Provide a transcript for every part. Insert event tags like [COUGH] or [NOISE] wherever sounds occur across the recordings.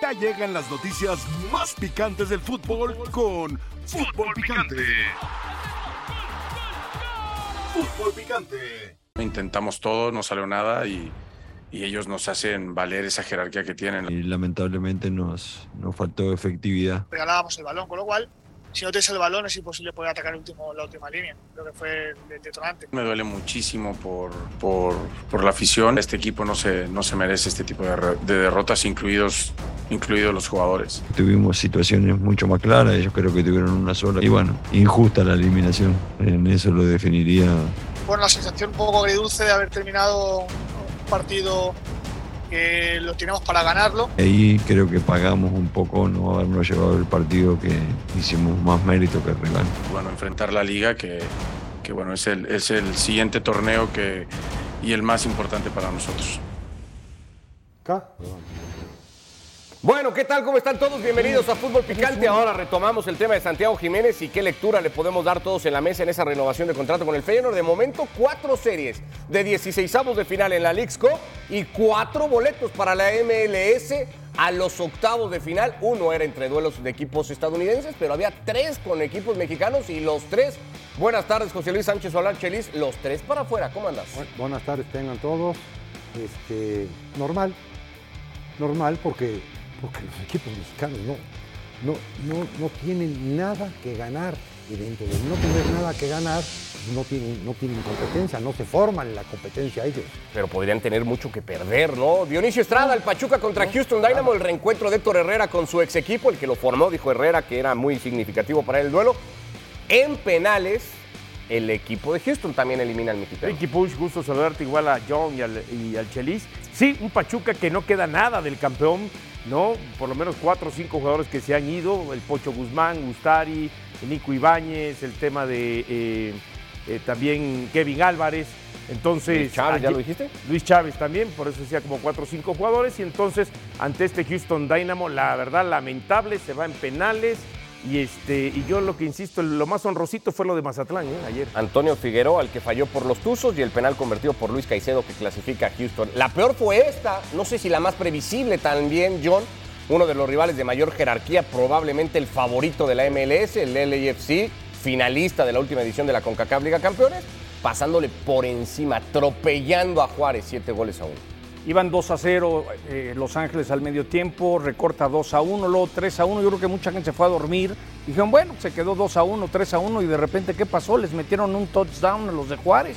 Ya llegan las noticias más picantes del fútbol con Fútbol Picante. Fútbol Picante. Intentamos todo, no salió nada y, y ellos nos hacen valer esa jerarquía que tienen. Y lamentablemente nos, nos faltó efectividad. regalábamos el balón, con lo cual, si no tienes el balón es imposible poder atacar el último, la última línea. Creo que fue el detonante. Me duele muchísimo por, por, por la afición. Este equipo no se, no se merece este tipo de, derrotas, incluidos, incluidos los jugadores. Tuvimos situaciones mucho más claras, ellos creo que tuvieron una sola. Y bueno, injusta la eliminación. En eso lo definiría Fue una sensación un poco agridulce de haber terminado un partido que lo teníamos para ganarlo. Ahí creo que pagamos un poco no habernos llevado el partido que hicimos más mérito que el rival. Bueno, enfrentar la liga, que, que bueno, es el, es el siguiente torneo que, y el más importante para nosotros. Bueno, ¿qué tal? ¿Cómo están todos? Bienvenidos a Fútbol Picante. Ahora retomamos el tema de Santiago Jiménez y qué lectura le podemos dar todos en la mesa en esa renovación de contrato con el Feyenoord. De momento, cuatro series de 16 avos de final en la Leagues Cup y cuatro boletos para la MLS a los octavos de final. Uno era entre duelos de equipos estadounidenses, pero había tres con equipos mexicanos y los tres. Buenas tardes, José Luis Sánchez Solar Chelis. Los tres para afuera. ¿Cómo andas? Bu- Buenas tardes tengan todos. Este, normal, normal porque, porque los equipos mexicanos no, no, no, no tienen nada que ganar. Y dentro de no tener nada que ganar, no tienen, no tienen competencia, no se forman en la competencia ellos. pero podrían tener mucho que perder, ¿no? Dionisio Estrada, el Pachuca contra Houston Dynamo, el reencuentro de Héctor Herrera con su ex equipo, el que lo formó, dijo Herrera que era muy significativo para el duelo. En penales, el equipo de Houston también elimina al mexicano. Ricky Push, gusto saludarte igual a John y al, y al Chelis. Sí, un Pachuca que no queda nada del campeón, ¿no? Por lo menos cuatro o cinco jugadores que se han ido, el Pocho Guzmán, Gustari, Nico Ibáñez, el tema de eh, eh, también Kevin Álvarez. Entonces, Luis Chávez, ¿ya lo dijiste? Luis Chávez también, por eso decía como cuatro o cinco jugadores. Y entonces, ante este Houston Dynamo, la verdad lamentable, se va en penales. Y, este, y yo lo que insisto, lo más honrosito fue lo de Mazatlán ¿eh? ayer. Antonio Figueroa, el que falló por los Tuzos, y el penal convertido por Luis Caicedo, que clasifica a Houston. La peor fue esta, no sé si la más previsible también, John. Uno de los rivales de mayor jerarquía, probablemente el favorito de la MLS, el LAFC, finalista de la última edición de la CONCACAF Liga Campeones, pasándole por encima, atropellando a Juárez, siete goles a uno. Iban 2 a 0 eh, Los Ángeles al medio tiempo, recorta 2 a 1, luego 3 a 1. Yo creo que mucha gente se fue a dormir. Dijeron, bueno, se quedó 2 a 1, 3 a 1 y de repente, ¿qué pasó? Les metieron un touchdown a los de Juárez.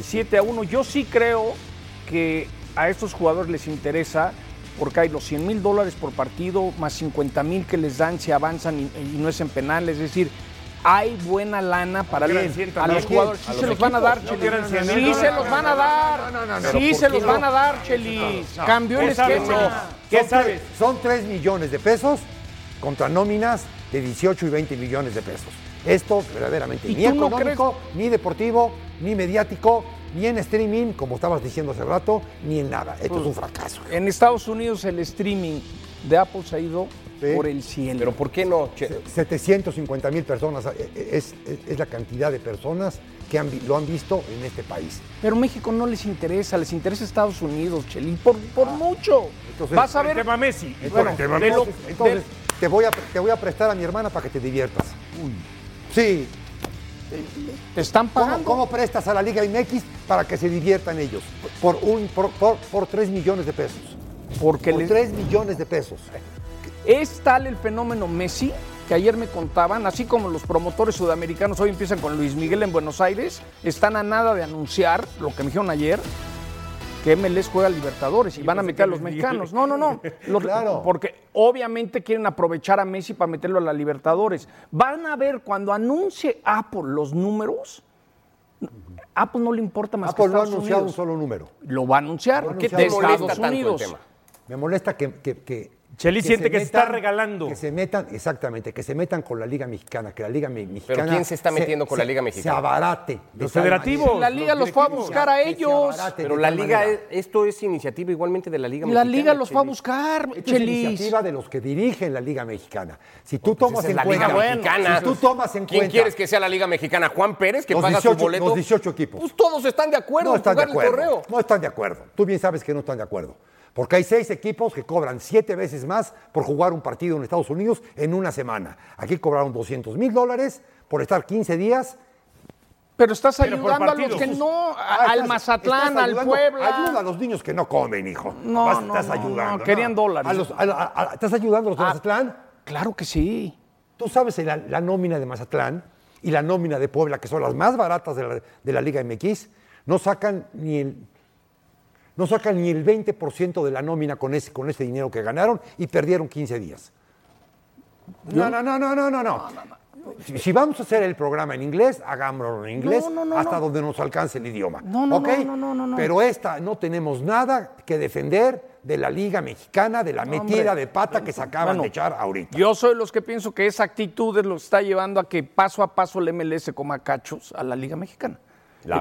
7 a 1. Yo sí creo que a estos jugadores les interesa porque hay los 100 mil dólares por partido más 50 mil que les dan si avanzan y, y no es en penal. Es decir, hay buena lana para sientan a los jugadores. Sí los se los van a dar, Chelis. quieran 100 mil Sí se los van a dar. Sí se los van a dar, Chelis. Cambió el ¿Qué sabes, esquema. ¿Qué sabes? son 3 millones de pesos contra nóminas de 18 y 20 millones de pesos. Esto verdaderamente ¿Y ni no económico, ni deportivo, ni mediático, ni en streaming, como estabas diciendo hace rato, ni en nada. Esto es un fracaso. En Estados Unidos el streaming de Apple se ha ido Sí. por el cielo. Pero ¿por qué no? Che- 750 mil personas eh, eh, es, es- es la cantidad de personas que han lo han visto en este país. Pero México no les interesa, les interesa Estados Unidos, Chelis, por, por mucho. Entonces, Vas a El ver. tema Messi. Bueno, el tema de lo- entonces, te, voy a, te voy a prestar a mi hermana para que te diviertas. Sí, Te están ¿Cómo, pagando. cómo prestas a la Liga MX para que se diviertan ellos? Por, un, por, por, por 3 millones de pesos. Porque Por les- 3 millones de pesos. Es tal el fenómeno Messi que ayer me contaban, así como los promotores sudamericanos hoy empiezan con Luis Miguel en Buenos Aires, están a nada de anunciar lo que me dijeron ayer. Que MLS juega a Libertadores y van a meter a los mexicanos. No, no, no. [LAUGHS] Los- Claro. Porque obviamente quieren aprovechar a Messi para meterlo a la Libertadores. Van a ver cuando anuncie Apple los números. Apple no le importa más Apple que no ha Estados anunciado Unidos. un solo número. Lo va a anunciar. ¿Por ¿Qué qué de Estados Unidos? tema? Me molesta que. que, que Chelis siente que se está regalando. Que se metan, exactamente, que se metan con la Liga Mexicana, que la Liga me- Mexicana. ¿quién se está metiendo con la Liga Mexicana? Se abarate. Los federativos. manera. La liga los fue a buscar a ellos. Pero la liga, manera. esto es iniciativa igualmente de la Liga La Mexicana. liga los fue a buscar, Esto es Chelis. iniciativa de los que dirigen la Liga Mexicana. Si tú tomas en la cuenta. Liga Mexicana. Si tú tomas en ¿Quién cuenta. quieres que sea la Liga Mexicana? ¿Juan Pérez, que Los paga 18 su boleto? los 18 equipos. Pues todos están de acuerdo no en están de jugar el acuerdo. torneo. No están de acuerdo. Tú bien sabes que no están de acuerdo. Porque hay seis equipos que cobran siete veces más por jugar un partido en Estados Unidos en una semana. Aquí cobraron 200 mil dólares por estar 15 días. Pero estás Pero ayudando a los que no, Ah, al estás- Mazatlán, estás al Puebla. Ayuda a los niños que no comen, hijo. No, Vas- no, estás no, ayudando. no, querían dólares. A los- a- a- a- ¿Estás ayudando a los de Ah. Mazatlán? Claro que sí. Tú sabes la, la nómina de Mazatlán y la nómina de Puebla, que son las más baratas de la, de la Liga MX, no sacan ni el, no sacan ni el 20% de la nómina con ese, con ese dinero que ganaron y perdieron 15 días. No, no, no, no, no, no, no. Si, si vamos a hacer el programa en inglés, hagámoslo en inglés No, no, no, hasta donde nos alcance el idioma. No, no, no, no, no, no, no. Pero esta no tenemos nada que defender de la Liga Mexicana, de la metida de pata que se acaban Bueno, de echar ahorita. Yo soy los que pienso que esa actitud es lo que está llevando a que paso a paso el MLS coma cachos a la Liga Mexicana.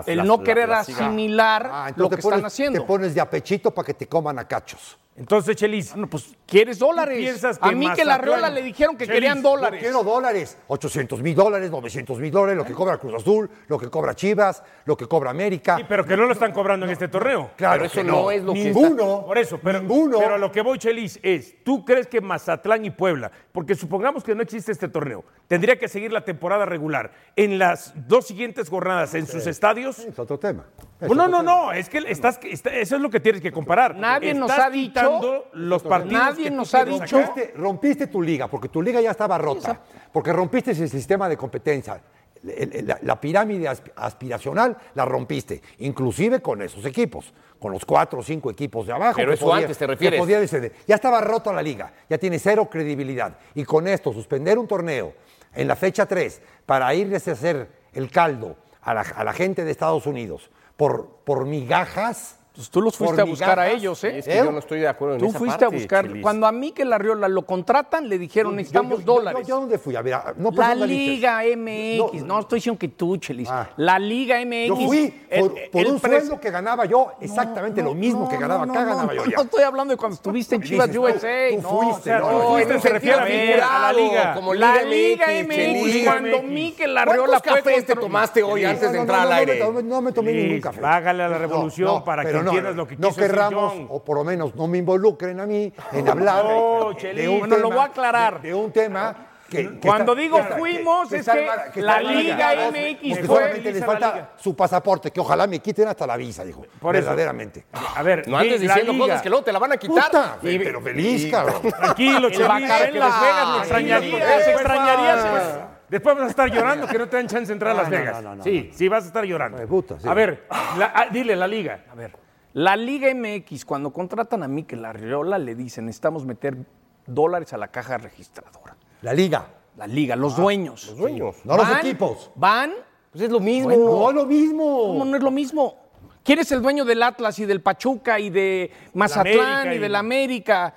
El no querer asimilar Ah, lo que te pones, están haciendo. Te pones de apechito para que te coman a cachos. Entonces, Chelis, Bueno, pues, ¿quieres dólares? piensas que a mí que la Riola le dijeron que Chelis, querían yo dólares. Quiero dólares, 800 mil dólares, 900 mil dólares, lo que cobra Cruz Azul, lo que cobra Chivas, lo que cobra América. sí, pero que no lo están cobrando en este torneo. Claro Pero eso que no es lo que está- Ninguno. Por eso, pero, ninguno. pero a lo que voy, Chelis, es, ¿tú crees que Mazatlán y Puebla, porque supongamos que no existe este torneo, tendría que seguir la temporada regular en las dos siguientes jornadas en sus estadios? Es otro tema. Es No, no, otro no, tema. no, es que estás, está- eso es lo que tienes que comparar. Nadie nos ha dicho- los partidos Nadie que tú nos ha dicho-. Rompiste, rompiste tu liga, porque tu liga ya estaba rota, porque rompiste ese sistema de competencia. La, la pirámide asp- aspiracional la rompiste, inclusive con esos equipos, con los cuatro o cinco equipos de abajo. Pero que eso antes, ¿te que refieres? podía descender. Ya estaba rota la liga, ya tiene cero credibilidad. Y con esto, suspender un torneo en la fecha 3 para irles a hacer el caldo a la, a la gente de Estados Unidos por, por migajas. Pues tú los fuiste a buscar a ellos, ¿eh? Es que yo no estoy de acuerdo en Tú esa fuiste a buscar. Cuando a mí que la Riola lo contratan, le dijeron Yo- necesitamos yo- yo- dólares. Yo, dónde fui? A ver, no la personalices. Liga MX. No, estoy diciendo que tú, Chelis. Ah. La Liga MX. Yo fui el- por, por el un pres- sueldo que ganaba yo, exactamente No, lo mismo que ganaba no, acá, no, ganaba yo ya. No estoy hablando de cuando estuviste en Chivas Dices, USA. tú no, fuiste, no, tú se refiere a la Liga. Como La Liga MX, cuando. Mikel ¿Cuántos Arriola fue cafés te tomaste hoy antes de entrar al aire? No, me- tomé ningún café. págale a la revolución para que no, entiendas lo que No quiso decir querramos, John. o por lo menos no me involucren a mí en hablar No, de, un Bueno, lo tema- voy a aclarar. De, de un tema que... que Cuando está- digo que- fuimos, es está que mal- la mal Liga MX porque fue- solamente les la falta Liga. su pasaporte, que ojalá me quiten hasta la visa, dijo. Por eso. verdaderamente. A ver, No andes la diciendo Liga. cosas que luego te la van a quitar. Puta, Y- pero feliz, cabrón. Tranquilo, que Las Vegas me extrañarías. Extrañarías. Después, después vas a estar llorando que no te dan chance de entrar a Las no, Vegas. no, no, no, sí, sí, vas a estar llorando. Ay, puta, sí. A ver, la- ah, dile la liga. A ver, la Liga MX, cuando contratan a Mikel Arriola, le dicen, necesitamos meter dólares a la caja registradora. La liga, La Liga, los dueños. Los dueños. no los equipos. Van, Pues es lo mismo. No es lo mismo. ¿cómo no es lo mismo? ¿Quién es el dueño del Atlas y del Pachuca y de Mazatlán y y- del América?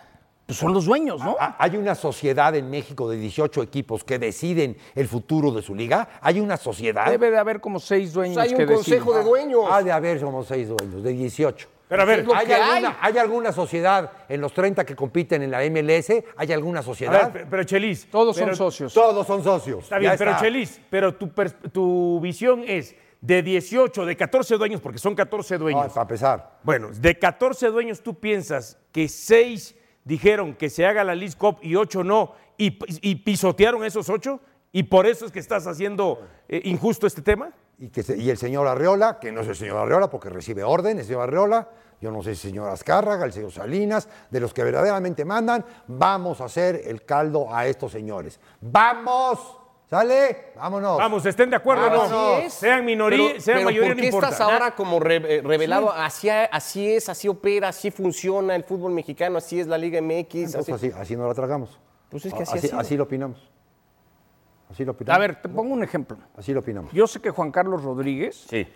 Pues son los dueños, ¿no? Ah, Hay una sociedad en México de 18 equipos que deciden el futuro de su liga. Hay una sociedad. Debe de haber como seis dueños Pues hay que un consejo deciden. de dueños. Ha de haber como seis dueños, de 18. Pero a ver, ¿Hay hay. alguna, hay alguna sociedad en los 30 que compiten en la MLS? ¿Hay alguna sociedad? ver, pero Chelis. Todos pero- son socios. Todos son socios. Está bien, Ya pero está. Chelis, pero tu, tu visión es de 18, de 14 dueños, porque son 14 dueños. No, para empezar. Bueno, de 14 dueños, ¿tú piensas que 6 dijeron que se haga la League Cup y 8 no, y, pisotearon esos 8? ¿Y por eso es que estás haciendo eh, injusto este tema? Y, que y el señor Arreola, que no es el señor Arreola porque recibe orden, el señor Arreola, yo no sé si el señor Azcárraga, el señor Salinas, de los que verdaderamente mandan, vamos a hacer el caldo a estos señores. ¡Vamos! ¿Sale? Vámonos. Vamos, estén de acuerdo o no. Así. Sean minoría, Pero- sean pero mayoría, ¿por no qué importa. estás ahora como re- eh, revelado? Así, así es, así opera, así funciona el fútbol mexicano, así es la Liga MX. Entonces, así- así, así no la tragamos. Pues es que así ha así, sido. así lo opinamos. Así lo opinamos. A ver, te pongo un ejemplo. Así lo opinamos. Yo sé que Juan Carlos Rodríguez Sí.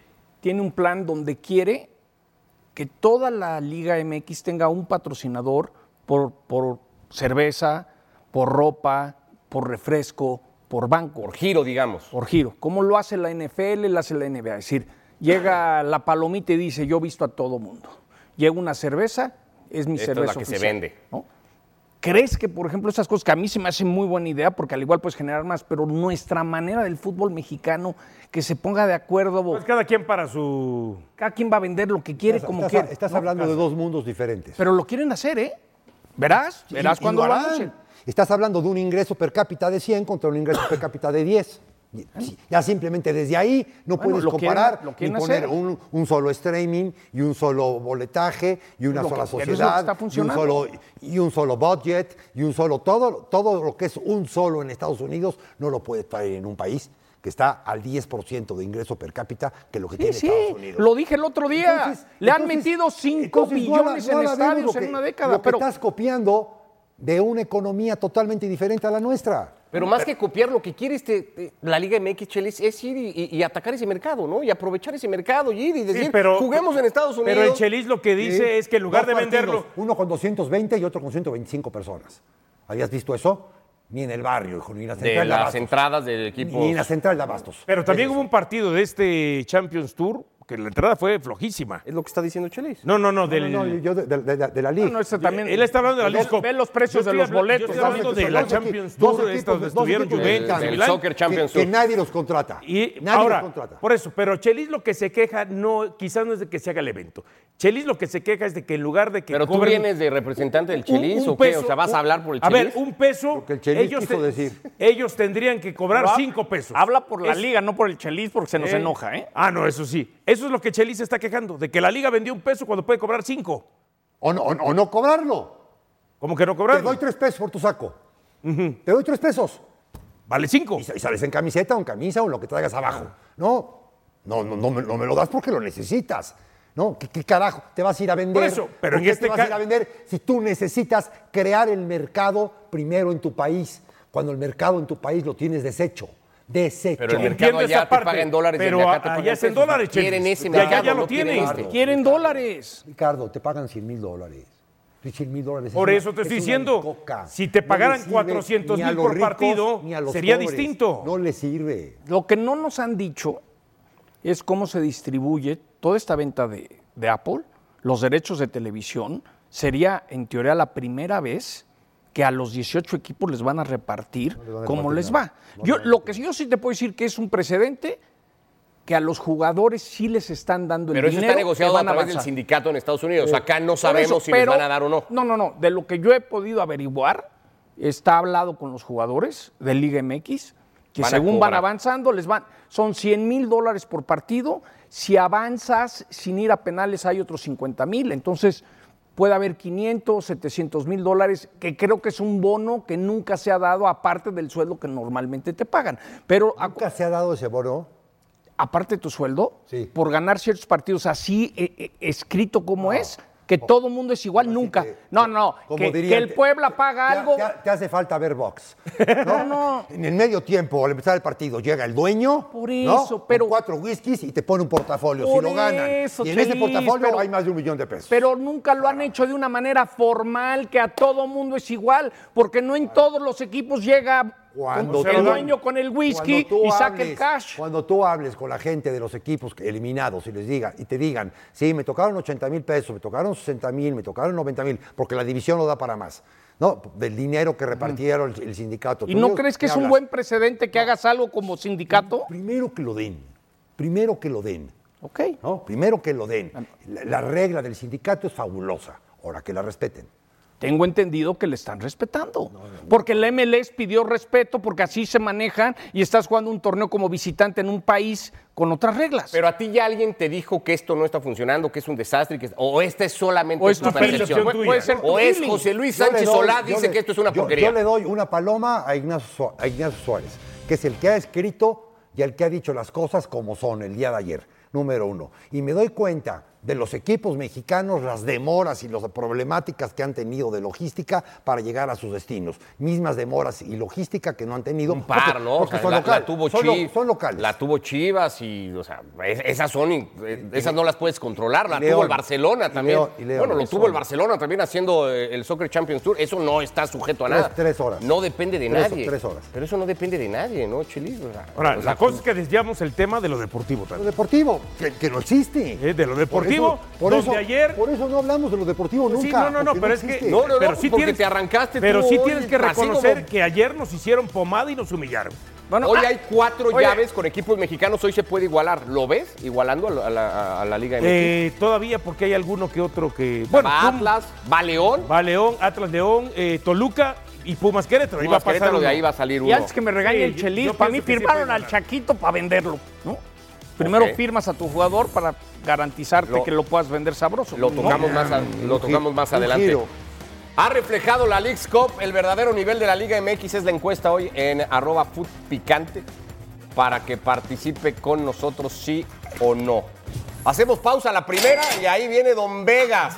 tiene un plan donde quiere que toda la Liga MX tenga un patrocinador por, por cerveza, por ropa, por refresco, por banco, Por giro, digamos. por giro. ¿Cómo lo hace la NFL, lo hace la NBA? Es decir, llega la palomita y dice, yo he visto a todo mundo. Llega una cerveza, es mi Esta es cerveza la que se oficial", vende. ¿no? ¿Crees que, por ejemplo, esas cosas que a mí se me hacen muy buena idea, porque al igual puedes generar más, pero nuestra manera del fútbol mexicano, que se ponga de acuerdo, Pues cada quien para su. cada quien va a vender lo que quiere Estás- como estás, quiere. estás ¿no? hablando de dos mundos diferentes. Pero lo quieren hacer, ¿eh? Verás, verás y cuando lo lo harán. Estás hablando de un ingreso per cápita de 100 contra un ingreso per cápita de 10. Y- sí, Ya simplemente desde ahí no Bueno, puedes quieren- comparar lo ni quieren poner un, un solo streaming y un solo boletaje y una Lo sola sociedad está y, un solo, y un solo budget y un solo todo todo lo que es un solo en Estados Unidos no lo puedes traer en un país que está al 10% de ingreso per cápita que lo que Sí, tiene sí, Estados Unidos. lo dije el otro día. Entonces- Le han entonces- metido 5 entonces no billones no en estadios en una década. Lo que Pero estás copiando de una economía totalmente diferente a la nuestra. Pero más que copiar, lo que quiere este, la Liga MX, Chelis, es ir y, y- y atacar ese mercado, ¿no? Y aprovechar ese mercado y ir y decir, pero- juguemos en Estados Unidos. Pero el Chelis lo que dice Sí. es que en lugar Dos de venderlo. partidos, Uno con 220 y otro con 125 personas. ¿Habías visto eso? Ni en el barrio, hijo, ni en la de central de, las entradas del equipo. Ni en la central de Abastos. Pero también Es hubo un partido de este Champions Tour que la entrada fue flojísima. Es lo que está diciendo Chelis. No, no, no, del. No, no, yo de, de- de- de la liga. no, ese también. Él está hablando de la Lisco. ve los precios Yo de los boletos. Yo estoy hablando de la Champions dos Tour, equipos- esta donde estuvieron Juventus. El Milán. Soccer Champions que, que Tour. nadie los contrata. Y nadie ahora, los contrata. por eso, pero Chelis lo que se queja, no, quizás no es de que se haga el evento. Chelis lo que se queja es de que en lugar de que Pero tú vienes de representante del Chelis o qué? o sea, vas a hablar por el A Chelis. ver, un peso. Que el Chelis ellos, quiso decir. ellos tendrían que cobrar cinco pesos. Habla por la liga, no por el Chelis, porque se nos ¿eh? enoja, ¿eh? Ah, no, eso sí. Eso es lo que Chelis está quejando, de que la liga vendió un peso cuando puede cobrar cinco. O no, o no- o no cobrarlo. Como que no Te cobrar. doy tres pesos por tu saco. Te doy tres pesos. Vale cinco. Y, sa- y sales en camiseta o en camisa o en lo que traigas abajo. No, no, no, no, me, no me lo das porque lo necesitas. No, ¿qué, qué carajo te vas a ir a vender? Por eso, pero ¿Por en qué este te vas a ir a vender si tú necesitas crear el mercado primero en tu país, cuando el mercado en tu país lo tienes deshecho? Deshecho. Pero el mercado allá te paga en dólares y pero acá te allá es en pesos. dólares, Quieren ese Y allá ya lo no quieren tienen. este. Quieren dólares. Ricardo, te pagan 100 mil dólares. Y 100 mil dólares. es Por eso te es estoy diciendo, si te No pagaran sirve 400 ni a mil por ricos partido, sería pobres. distinto. No le sirve. Lo que no nos han dicho es cómo se distribuye toda esta venta de, de Apple, los derechos de televisión. Sería, en teoría, la primera vez que a los 18 equipos les van a repartir les van a cómo repartir les va. No yo, les a lo que yo sí te puedo decir que es un precedente que a los jugadores sí les están dando Pero el eso dinero está que negociado a van través del sindicato en Estados Unidos. Acá no sabemos eso, si les pero- van a dar o no. No, no, no. De lo que yo he podido averiguar, está hablado con los jugadores de Liga MX, que Van a según van avanzando, les van, son 100 mil dólares por partido. Si avanzas sin ir a penales, hay otros 50 mil. Entonces, puede haber 500, 700 mil dólares, que creo que es un bono que nunca se ha dado, aparte del sueldo que normalmente te pagan. Pero Nunca se ha dado ese bono. aparte de tu sueldo, Sí. por ganar ciertos partidos así eh, eh, escrito como es, que todo el mundo es igual, Así nunca. que- no, no, como que, el Puebla paga te- algo. Te, te hace falta ver box. [LAUGHS] No, no. En el medio tiempo, al empezar el partido, llega el dueño. Por ¿no? eso, Con pero- cuatro whiskies y te pone un portafolio si lo ganan. eso, y en ese portafolio pero- hay más de un millón de pesos. Pero nunca lo han hecho de una manera formal, que a todo mundo es igual, porque no en todos los equipos llega Cuando el tú- dueño con el whisky y saca el hables- cash. Cuando tú hables con la gente de los equipos eliminados y les diga y te digan, sí, me tocaron 80 mil pesos, me tocaron 60 mil, me tocaron 90 mil, porque la división no da para más. No, del dinero que repartieron el, el sindicato. ¿Y no crees que ¿qué es un buen precedente que hagas algo como sindicato? Primero que lo den. Primero que lo den. Ok. ¿no? Primero que lo den. La, la regla del sindicato es fabulosa. Ahora que la respeten. Tengo entendido que le están respetando. Porque el MLS pidió respeto porque así se manejan y estás jugando un torneo como visitante en un país con otras reglas. Pero a ti ya alguien te dijo que esto no está funcionando, que es un desastre, que, o esta es solamente o es tu tu percepción. percepción, puede, puede ser tu O es. José Luis Sánchez doy- Solá yo dice le- que esto es una yo- porquería. Yo le doy una paloma a Ignacio, a Ignacio Suárez, que es el que ha escrito y el que ha dicho las cosas como son el día de ayer, número uno. Y me doy cuenta de los equipos mexicanos, las demoras y las problemáticas que han tenido de logística para llegar a sus destinos. Mismas demoras y logística que no han tenido. Un par, porque- ¿no? Porque O sea, son, la, local- la tuvo son lo- Chivas. son locales. La tuvo Chivas y, o sea, es- esas son, eh, esas no las puedes controlar. La León. tuvo el Barcelona Y también. León, y León. bueno, lo tuvo el Barcelona también haciendo eh, el Soccer Champions Tour. Eso no está sujeto a Tres- nada. tres horas. No depende de Tres- nadie. tres horas. Pero eso no depende de nadie, ¿no, Chelis? O sea, Ahora, o sea, la cosa es que desviamos el tema de lo deportivo Lo también. deportivo, que, que no existe. Eh, de lo deportivo deportivo, por donde eso, ayer- Por eso no hablamos de lo deportivo Sí, nunca. no, no, no, porque pero es que. No, no, no, pero sí porque tienes, te arrancaste pero tú sí hoy tienes que reconocer como- que ayer nos hicieron pomada y nos humillaron. Bueno, Hoy ah, hay cuatro oye. llaves con equipos mexicanos, hoy se puede igualar. ¿Lo ves? Igualando a la, a la- a la Liga MX. Eh, todavía porque hay alguno que otro que. Bueno, va Atlas, va León. va León, Atlas León, eh, Toluca y Pumas Querétaro. Ahí va a Pumas pasar Querétaro, de ahí va a salir uno. y antes que me regañe Sí, el Chelis, para mí sí firmaron al. Chaquito para venderlo, ¿no? Primero firmas a tu jugador para garantizarte Lo- que lo puedas vender sabroso. Lo ¿no? tocamos, más, a- lo Un tocamos gi- más un adelante. giro. Ha reflejado la League's Cup el verdadero nivel de la Liga MX. Es la encuesta hoy en arroba Food Picante para que participe con nosotros sí o no. Hacemos pausa a la primera y ahí viene Don Vegas.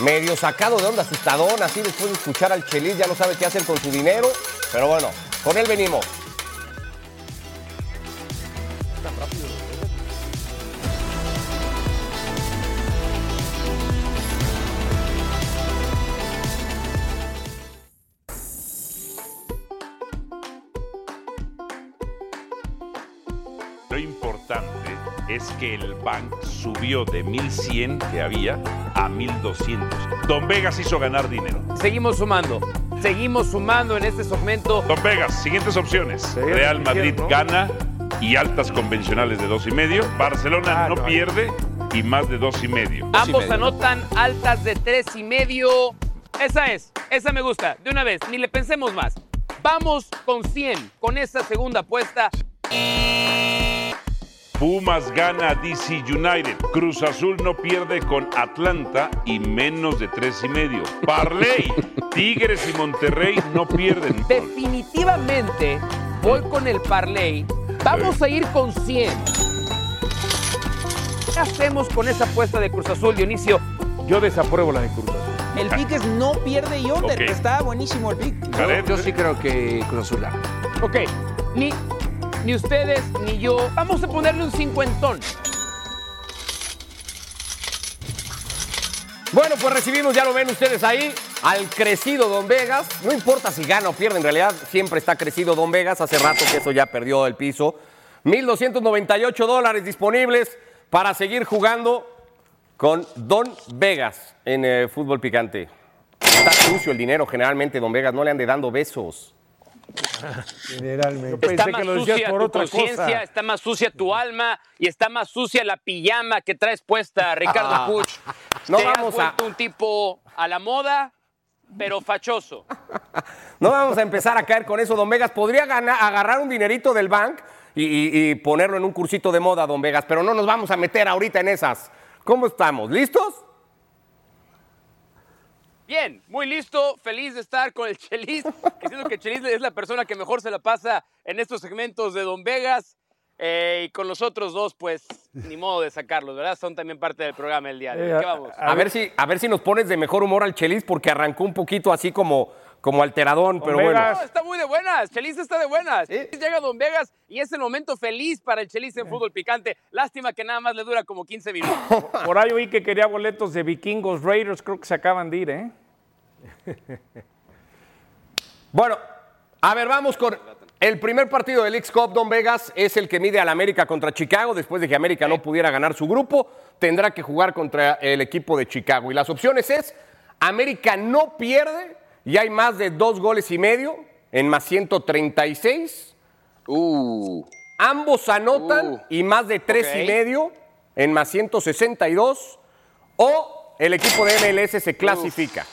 Medio sacado de onda, asustadón, así después de escuchar al Chelis, ya no sabe qué hacer con su dinero. Pero bueno, con él venimos. Lo importante es que el bank subió de 1100 que había a 1200. Don Vegas hizo ganar dinero. Seguimos sumando. Seguimos sumando en este segmento. Don Vegas, siguientes opciones. Real Madrid gana y altas convencionales de dos y medio. Barcelona Ah, no pierde y más de dos y medio. Ambos anotan altas de tres y medio. Esa es, esa me gusta. De una vez, ni le pensemos más. Vamos con 100 con esta segunda apuesta. Pumas gana a DC United. Cruz Azul no pierde con Atlanta y menos de tres y medio. Parley. [LAUGHS] Tigres y Monterrey no pierden. Definitivamente voy con el parlay. Vamos a ir con 100. ¿Qué hacemos con esa apuesta de Cruz Azul, Dionisio? Yo desapruebo la de Cruz Azul. El pick es no pierde y under. Está buenísimo el pick. Jared, Yo sí creo que Cruz Azul gana. Ok, ni, ni ustedes ni yo. Vamos a ponerle un cincuentón. Bueno, pues recibimos, ya lo ven ustedes ahí, al crecido Don Vegas. No importa si gana o pierde, en realidad siempre está crecido Don Vegas. Hace rato que eso ya perdió el piso. 1.298 dólares disponibles para seguir jugando con Don Vegas en eh, fútbol picante. Está sucio el dinero generalmente, Don Vegas. No le ande dando besos. Generalmente. Pensé Está que más lo decías sucia por tu conciencia, está más sucia tu alma y está más sucia la pijama que traes puesta, Ricardo Ah. Puch. No Te has vamos a- un tipo a la moda, pero fachoso. [LAUGHS] No vamos a empezar a caer con eso, Don Vegas. Podría ganar, agarrar un dinerito del bank y, y- y ponerlo en un cursito de moda, Don Vegas, pero no nos vamos a meter ahorita en esas. ¿Cómo estamos? ¿Listos? Bien, muy listo, feliz de estar con el Chelis, [LAUGHS] que siento que el Chelis es la persona que mejor se la pasa en estos segmentos de Don Vegas. Eh, y con los otros dos, pues, ni modo de sacarlos, ¿verdad? Son también parte del programa el día de hoy. Eh, ¿Qué vamos? A, ver si, a ver si nos pones de mejor humor al Chelis porque arrancó un poquito así como, como alteradón, pero bueno. No, está muy de buenas, Chelis está de buenas. Llega Don Vegas y es el momento feliz para el Chelis en fútbol picante. Lástima que nada más le dura como 15 minutos. [LAUGHS] Por ahí oí que quería boletos de Vikingos Raiders, creo que se acaban de ir, ¿eh? Bueno, a ver, vamos con el primer partido del X Cup, Don Vegas, es el que mide al América contra Chicago. Después de que América no pudiera ganar su grupo, tendrá que jugar contra el equipo de Chicago. Y las opciones es, América no pierde y hay más de dos goles y medio en más 136. Ambos anotan Uh. y más de tres y medio en más 162. O el equipo de MLS se clasifica.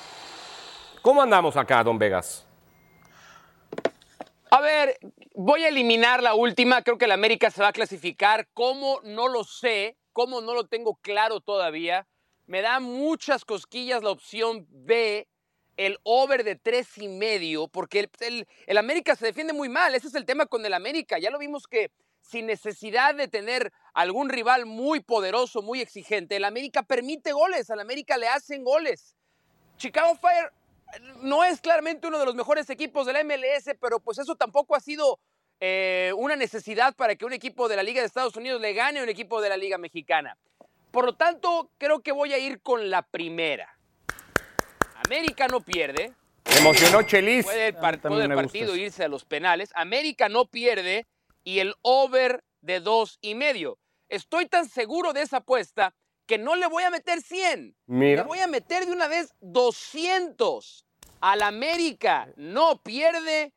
¿Cómo andamos acá, Don Vegas? A ver, voy a eliminar la última. Creo que el América se va a clasificar. ¿Cómo? No lo sé. ¿Cómo? No lo tengo claro todavía. Me da muchas cosquillas la opción B, el over de tres y medio, porque el- el América se defiende muy mal. Ese es el tema con el América. Ya lo vimos que sin necesidad de tener algún rival muy poderoso, muy exigente, el América permite goles. Al América le hacen goles. Chicago Fire no es claramente uno de los mejores equipos de la MLS, pero pues eso tampoco ha sido eh, una necesidad para que un equipo de la Liga de Estados Unidos le gane a un equipo de la Liga Mexicana. Por lo tanto, creo que voy a ir con la primera. América no pierde. Me emocionó Chelis. Puede el, par- también puede el partido irse a los penales. América no pierde y el over de dos y medio. Estoy tan seguro de esa apuesta que no le voy a meter 100. Mira. Le voy a meter de una vez 200. Al América no pierde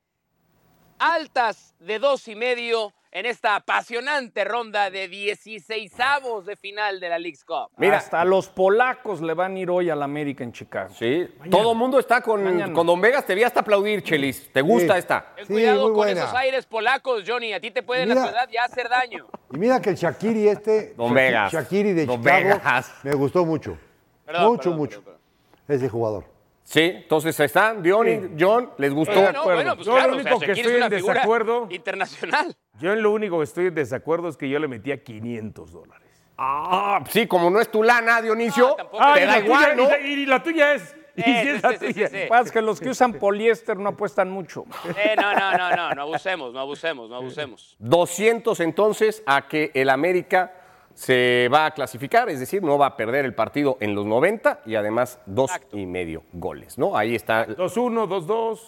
altas de dos y medio en esta apasionante ronda de 16 avos de final de la League's Cup. Mira. Hasta los polacos le van a ir hoy al América en Chicago. Sí, todo el mundo está con, Mañana. con Don Vegas. Te vi hasta aplaudir, Chelis. ¿Te gusta Sí. esta? Ten Sí, cuidado con buena. esos aires polacos, Johnny. A ti te pueden a Mira. tu edad ya hacer daño. [LAUGHS] Y mira que el Shakiri este, Don Vegas. Shakiri de Don Chicago, Vegas. me gustó mucho. Perdón, mucho, perdón, mucho. perdón, Ese jugador. Sí, entonces están. Diony, John, ¿les gustó? Bueno, bueno, pues Yo claro, lo o único sea, que estoy es en desacuerdo- internacional. Yo en lo único que estoy en desacuerdo es que yo le metía 500 dólares. Ah, sí, como no es tu lana, Dionisio, No, tampoco. te Ah, y da la igual, tuya- ¿no? y la- Y la tuya es. Y Eh, si es sí, la sí, sí, tuya. sí. Pasa que los que usan poliéster no apuestan mucho. Eh, no, no, no, no, no abusemos, no abusemos, no abusemos. 200 entonces a que el América se va a clasificar, es decir, no va a perder el partido en los 90 y además dos y medio goles, ¿no? Ahí está, 2-1, 2-2.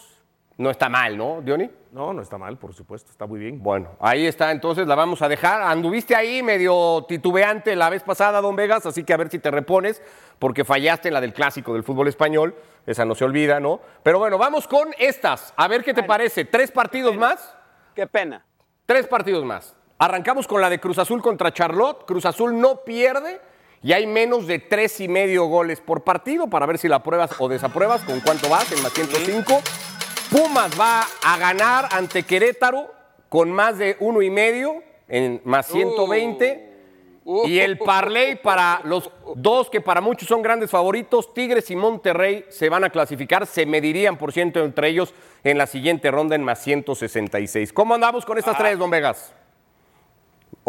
no está mal, ¿no, Diony? No, no está mal, por supuesto, está muy bien. Bueno, ahí está, entonces la vamos a dejar. Anduviste ahí medio titubeante la vez pasada, don Vegas, así que a ver si te repones, porque fallaste en la del clásico del fútbol español. Esa no se olvida, ¿no? Pero bueno, vamos con estas. A ver qué te parece. ¿Tres partidos más? Qué pena. Tres partidos más. Arrancamos con la de Cruz Azul contra Charlotte. Cruz Azul no pierde y hay menos de tres y medio goles por partido para ver si la pruebas o desapruebas. ¿Con cuánto vas? En más 105. Pumas va a ganar ante Querétaro con más de uno y medio en más 120. Y el parlay para los dos que para muchos son grandes favoritos, Tigres y Monterrey, se van a clasificar, se medirían por ciento entre ellos en la siguiente ronda en más 166. ¿Cómo andamos con estas tres, don Vegas?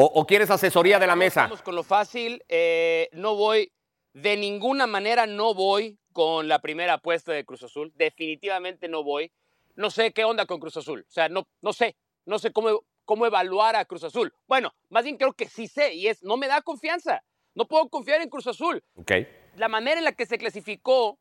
¿O, o quieres asesoría de la mesa? Vamos con lo fácil. eh, no voy, de ninguna manera no voy con la primera apuesta de Cruz Azul. Definitivamente no voy. No sé qué onda con Cruz Azul. O sea, no, no sé. No sé cómo, cómo evaluar a Cruz Azul. Bueno, más bien creo que sí sé y es, no me da confianza. No puedo confiar en Cruz Azul. Ok. La manera en la que se clasificó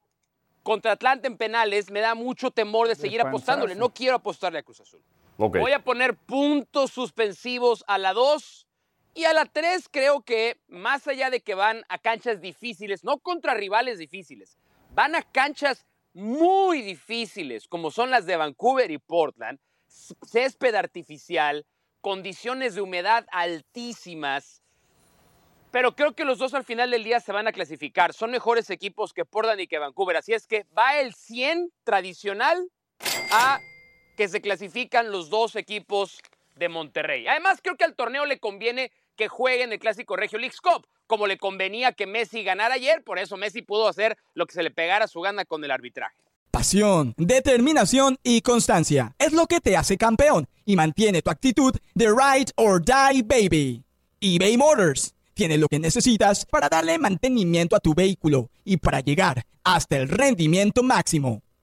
contra Atlanta en penales me da mucho temor de seguir apostándole. No quiero apostarle a Cruz Azul. ok. Voy a poner puntos suspensivos a la 2 y a la 3 creo que más allá de que van a canchas difíciles, no contra rivales difíciles, van a canchas muy difíciles como son las de Vancouver y Portland, césped artificial, condiciones de humedad altísimas. Pero creo que los dos al final del día se van a clasificar. Son mejores equipos que Portland y que Vancouver. Así es que va el 100 tradicional a que se clasifican los dos equipos de Monterrey. Además, creo que al torneo le conviene que jueguen el clásico Regio Leagues Cup, como le convenía que Messi ganara ayer, por eso Messi pudo hacer lo que se le pegara a su gana con el arbitraje. Pasión, determinación y constancia es lo que te hace campeón y mantiene tu actitud de ride or die baby. eBay Motors tiene lo que necesitas para darle mantenimiento a tu vehículo y para llegar hasta el rendimiento máximo.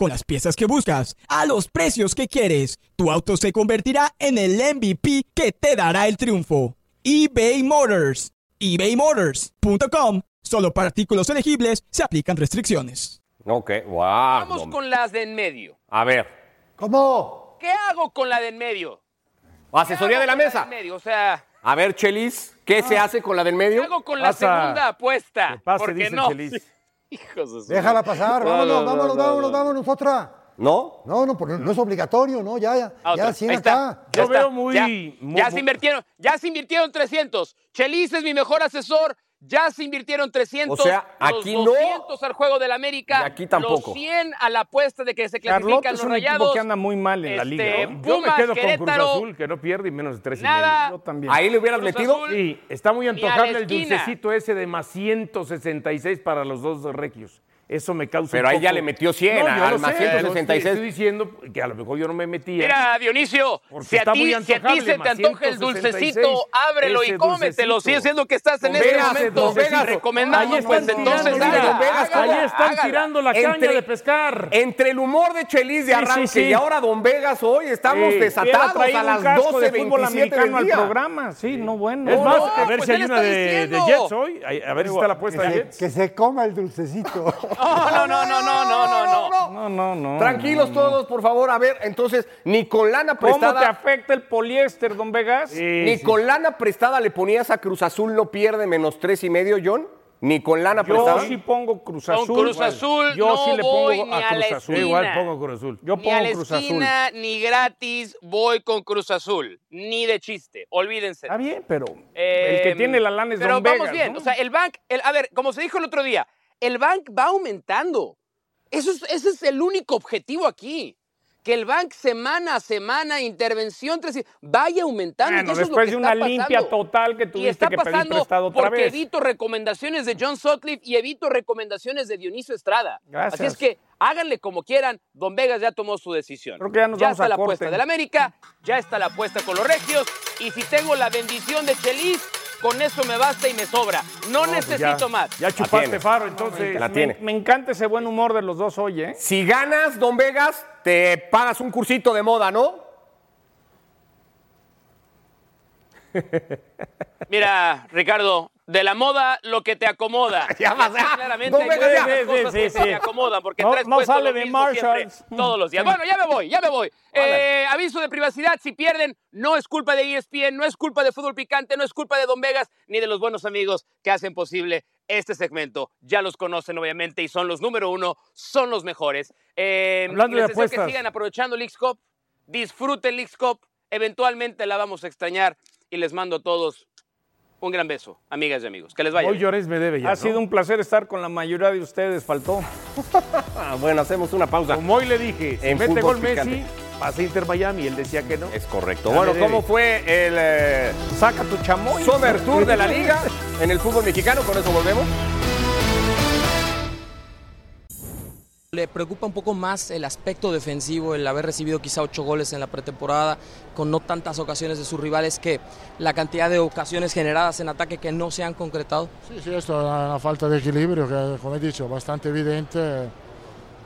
Con las piezas que buscas, a los precios que quieres, tu auto se convertirá en el MVP que te dará el triunfo. eBay Motors. ebaymotors.com. Solo para artículos elegibles se aplican restricciones. Ok, wow. Vamos con las de en medio. A ver, ¿Cómo? ¿Qué hago con la de en medio? ¿Qué asesoría de la mesa. en medio? O sea, A ver, Chelis, ¿qué se hace con la del ¿qué medio? hago con la Pasa. segunda apuesta? Pase, Porque dice no. Chelis. [LAUGHS] [LAUGHS] Hijos de su- Déjala pasar, No, vámonos, no, no, vámonos, no, vámonos, no. vámonos, otra. ¿No? No, no, pues no es obligatorio, ¿no? Ya, ya, Ah, ya otra. 100 Ahí está. acá. Ya Yo veo muy- Ya, muy- ya se invirtieron, ya se invirtieron 300. Chelis es mi mejor asesor. Ya se invirtieron 300. O sea, aquí los no. 200 al juego del América. Y aquí tampoco. Los 100 a la apuesta de que se clasifican es los un equipo rayados. que anda muy mal en la Este, liga. ¿no? Yo me quedo con Cruz Querétaro, Azul, que no pierde y menos de tres y Nada. Yo también. Ahí le hubieras Cruz metido. Azul. medio. Sí, está muy antojable el dulcecito ese de más 166 para los dos regios. Eso me causa Pero un ahí ya le metió 100 yo al lo más sé, lo 166. Estoy diciendo que a lo mejor yo no me metía. Mira, Dionisio, si a, ti, si a ti se te antoja el 166, dulcecito, ábrelo y cómetelo. Si es siendo que estás en este momento Don Vegas, recomendando, ahí pues entonces ahí están tirando la caña Entre- de pescar. Entre el humor de Chelis de Sí, sí, arranque sí. y ahora Don Vegas hoy estamos Sí, desatados a las casco de fútbol 12.27 americano del al día. programa. Sí, no bueno. Es No, más, no, a ver pues si hay una de. Jets hoy. A ver si está la apuesta de Jets. que se coma el dulcecito. No, no, no, no, no, no, no, no. No, no, no. Tranquilos todos, por favor. A ver, entonces, ni con lana ¿Cómo te prestada, afecta el poliéster, don Vegas? ni con lana prestada le ponías a Cruz Azul no pierde menos tres y medio, John. Ni con lana Yo prestada. sí pongo Cruz Con Azul. Cruz Azul Yo no sí le pongo a a la Cruz Azul. esquina. Igual pongo Cruz Azul. Yo Ni a pongo la Cruz Azul. esquina, ni gratis voy con Cruz Azul. Ni de chiste. Olvídense. Está bien, pero Eh, el que tiene la lana es Pero don vamos Vegas, bien. ¿no? O sea, el bank, el- a ver, como se dijo el otro día, el bank va aumentando. Eso es, ese es el único objetivo aquí. Que el bank semana a semana, intervención, vaya aumentando. Bueno, eso es lo después que de una está limpia pasando. total que Y tuviste está que pedir pasando prestado otra porque vez. evito recomendaciones de John Sutcliffe y evito recomendaciones de Dionisio Estrada. Gracias. Así es que háganle como quieran. Don Vegas ya tomó su decisión. Creo que ya nos vamos está a la apuesta del América, ya está la apuesta con los regios. Y si tengo la bendición de Chelis, con eso me basta y me sobra. No, pues necesito ya, más. Ya chupaste faro, entonces. La me, tiene. me encanta ese buen humor de los dos hoy, ¿eh? Si ganas, Don Vegas, te pagas un cursito de moda, ¿no? [LAUGHS] Mira, Ricardo, de la moda lo que te acomoda. [LAUGHS] Ya ya. Claramente Don hay cosas Sí, que sí, sí. te acomodan porque No- traes no sale de Marshalls. todos los días. Bueno, ya me voy, ya me voy. Eh, aviso de privacidad, si pierden, no es culpa de ESPN, no es culpa de Fútbol Picante, no es culpa de Don Vegas, ni de los buenos amigos que hacen posible este segmento. Ya los conocen, obviamente, y son los número uno, son los mejores. Eh, Hablando les de deseo que apuestas. sigan aprovechando Cup, disfruten Leagues Cup, eventualmente la vamos a extrañar y les mando a todos un gran beso, amigas y amigos. Que les vaya. Hoy bien. Llores me debe ya. Ha ¿no? sido un placer estar con la mayoría de ustedes, faltó. [LAUGHS] Bueno, hacemos una pausa. Como hoy le dije, si En mete gol Messi, pasa Inter Miami. Él decía que no. Es correcto. Ya Bueno, ¿cómo fue el eh, Saca tu chamoy. Summer Tour de la [LAUGHS] Liga en el fútbol mexicano? Con eso volvemos. Le preocupa un poco más el aspecto defensivo, el haber recibido quizá ocho goles en la pretemporada, con no tantas ocasiones de sus rivales, que la cantidad de ocasiones generadas en ataque que no se han concretado. Sì, sì, esto è una, falta de equilibrio que, come dicho, bastante evidente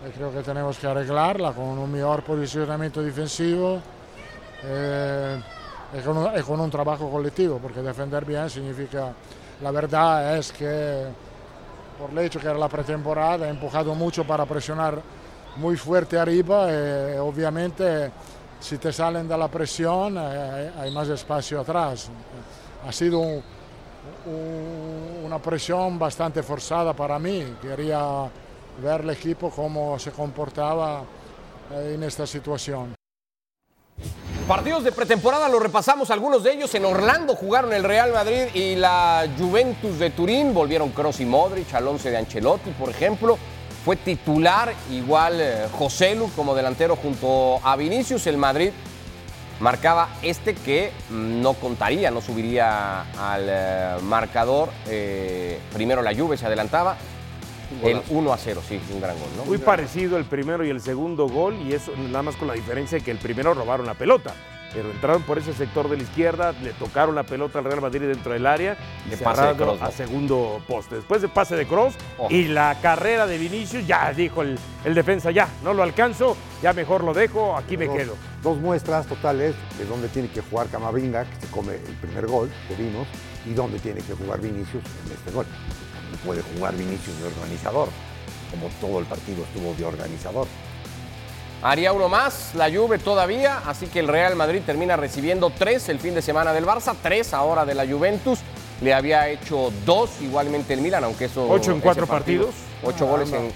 e creo que tenemos que arreglarla con un mejor posicionamiento difensivo eh, y, con un, y con un trabajo colectivo, porque defender bien significa, la verdad es que por el hecho que era la pretemporada he empujado mucho para presionar muy fuerte arriba y obviamente si te salen de la presión eh, hay más espacio atrás. Ha sido un, un- una presión bastante forzada para mí. Quería ver el equipo cómo se comportaba eh, en esta situación. Partidos de pretemporada los repasamos, algunos de ellos en Orlando jugaron el Real Madrid y la Juventus de Turín, volvieron Kroos y Modric al once de Ancelotti, por ejemplo. Fue titular igual eh, José Lu como delantero junto a Vinicius. El Madrid marcaba este que mm, no contaría, no subiría al eh, marcador. Eh, primero la Juve se adelantaba. El 1 a 0, sí, un gran gol, ¿no? Muy parecido el primero y el segundo gol, y eso nada más con la diferencia de que el primero robaron la pelota. Pero entraron por ese sector de la izquierda, le tocaron la pelota al Real Madrid dentro del área y De pase ¿no? a segundo poste. Después de pase de Cross Oh. y la carrera de Vinicius, ya dijo el, el defensa, ya, no lo alcanzo, ya mejor lo dejo, aquí me dos, quedo. Dos muestras totales de dónde tiene que jugar Camavinga, que se come el primer gol que vimos, y dónde tiene que jugar Vinicius en este gol. No puede jugar Vinicius de organizador, como todo el partido estuvo de organizador. Haría uno más, la Juve todavía, así que el Real Madrid termina recibiendo tres el fin de semana del Barça, tres ahora de la Juventus. Le había hecho dos igualmente el Milan, aunque eso... Ocho en cuatro partido, partidos. Ocho goles en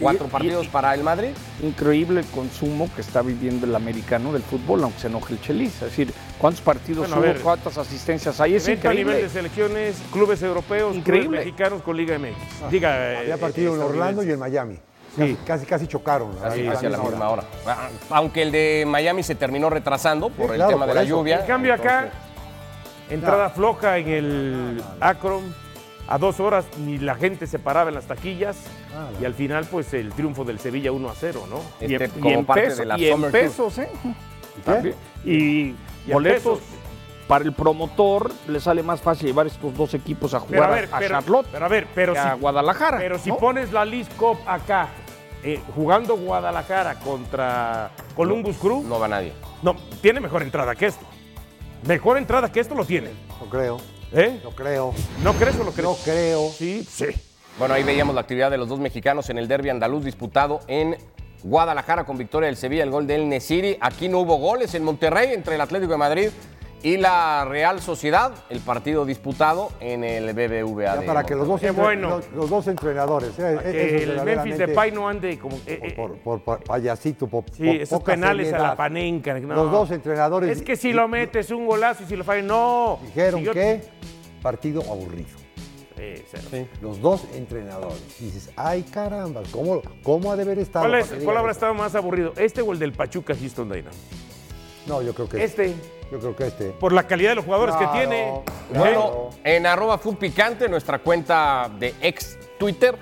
cuatro Y- y- partidos para el Madrid. Increíble el consumo que está viviendo el americano del fútbol, aunque se enoje el Chelis. Es decir, ¿cuántos partidos Bueno, hubo? ver. ¿Cuántas asistencias hay? Es Evento a nivel de increíble. selecciones, clubes europeos, Increíble. clubes mexicanos con Liga MX. Diga, Había eh, partido en Orlando y en Miami. Casi, Sí. casi, casi chocaron. Casi, casi a la misma hora. Ah, Aunque el de Miami se terminó retrasando por Sí, el claro, tema de la eso. lluvia. En cambio acá, entrada floja en el Akron, a dos horas ni la gente se paraba en las taquillas Ah, y al final pues el triunfo del Sevilla 1 a 0, ¿no? Este, y en, como y en parte peso- de la y en pesos, ¿eh? También. Y, boletos pesos. para el promotor le sale más fácil llevar estos dos equipos a Pero jugar a ver, a pero, Charlotte pero a ver, pero que si, a Guadalajara. pero si ¿no? pones la League Cup acá, eh, jugando Guadalajara contra Columbus Crew, No va nadie. no, tiene mejor entrada que esto. Mejor entrada que esto lo tiene. No creo, ¿Eh? no creo, ¿No crees o lo crees? no creo. Sí, sí. Bueno, ahí veíamos la actividad de los dos mexicanos en el derby andaluz disputado en Guadalajara con victoria del Sevilla, el gol del Nesiri. Aquí no hubo goles en Monterrey entre el Atlético de Madrid y la Real Sociedad, el partido disputado en el BBVA. Ya de para que los dos, entre- bueno. los, los dos entrenadores, eh, Que esos el Memphis Depay no ande como... eh, eh, por, por- por payasito, por, sí, por esos penales a la panenca. no. Los dos entrenadores Es que si lo metes un golazo y si lo fallas, no. dijeron Si yo- que partido aburrido. Sí, cero. Los dos entrenadores. Y dices, ay caramba, ¿cómo, cómo ha de haber estado? ¿Cuál, es- cuál habrá estado más aburrido? ¿Este o el del Pachuca Houston Dynamo? No, yo creo que Este, Yo creo que este. por la calidad de los jugadores que tiene. Bueno, en arroba Picante, nuestra cuenta de ex Twitter,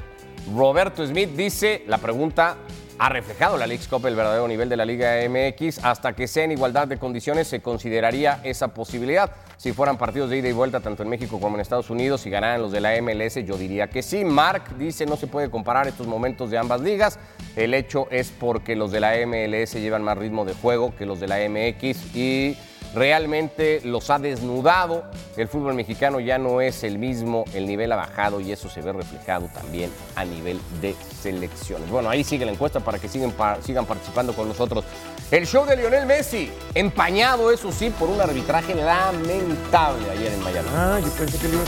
Roberto Smith dice, la pregunta, ¿ha reflejado la League's Cup el verdadero nivel de la Liga MX? Hasta que sea en igualdad de condiciones se consideraría esa posibilidad. Si fueran partidos de ida y vuelta tanto en México como en Estados Unidos y ganaran los de la MLS, yo diría que sí. Mark dice, no se puede comparar estos momentos de ambas ligas. El hecho es porque los de la MLS llevan más ritmo de juego que los de la MX y realmente los ha desnudado. El fútbol mexicano ya no es el mismo, el nivel ha bajado y eso se ve reflejado también a nivel de selecciones. Bueno, ahí sigue la encuesta para que sigan, pa- sigan participando con nosotros. El show de Lionel Messi, empañado eso sí por un arbitraje lamentable ayer en Miami. Ah, yo pensé que le iba a...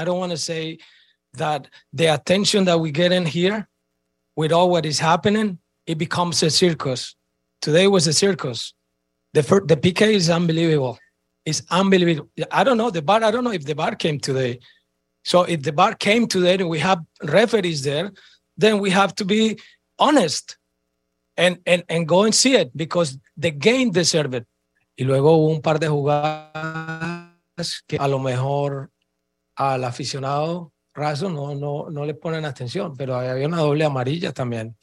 I don't want to say that the attention that we get in here with all what is happening, it becomes a circus. Today was a circus. The fir- the PK is unbelievable. It's unbelievable. I don't know the bar. I don't know if the bar came today. So if the bar came today and we have referees there, then we have to be honest and and and go and see it because the game deserved it. Y luego hubo un par de jugadas que a lo mejor al aficionado raso no, no, no le ponen atención, pero había una doble amarilla también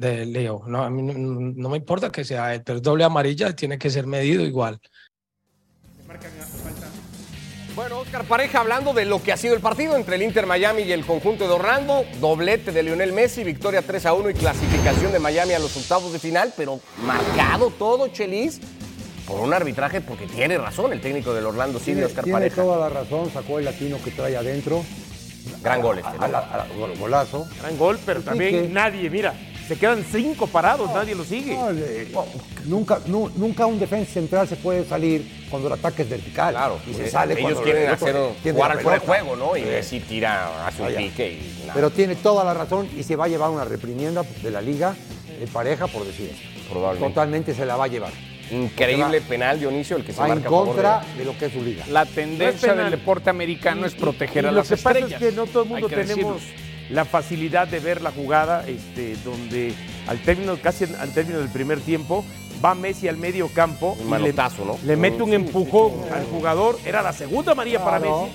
de Leo. No, a mí no, no me importa que sea él, pero doble amarilla tiene que ser medido igual. Bueno, Oscar Pareja hablando de lo que ha sido el partido entre el Inter Miami y el conjunto de Orlando, doblete de Lionel Messi, victoria 3 a 1 y clasificación de Miami a los octavos de final, pero marcado todo, Chelis, por un arbitraje, porque tiene razón el técnico del Orlando City, Tiene, Oscar tiene Pareja. toda la razón, sacó el latino que trae adentro. Gran gol este, ¿no? A la- a la- gol- golazo. Gran gol, pero también que- nadie, mira, se quedan cinco parados, nadie lo sigue. No, le- nunca, nu- nunca un defensa central se puede salir cuando el ataque es vertical. Claro, y se porque sale ellos cuando quieren el hacer, tiene jugar al fuera de juego, ¿no? Y Sí. Messi tira, hace un Vaya. pique y nada. Pero tiene toda la razón y se va a llevar una reprimienda de la liga de pareja por decir eso. Probablemente. Totalmente se la va a llevar. Increíble penal, Dionisio, el que se Va en marca a favor contra de- de lo que es su liga. La tendencia del deporte americano es proteger Y a lo las que pasa estrellas. es que no todo el mundo tenemos la facilidad de ver la jugada, este, donde al término, casi al término del primer tiempo, va Messi al medio campo Un y manotazo, ¿no? le, le mete un sí, empujón sí, sí. al jugador, era la segunda María para. Messi.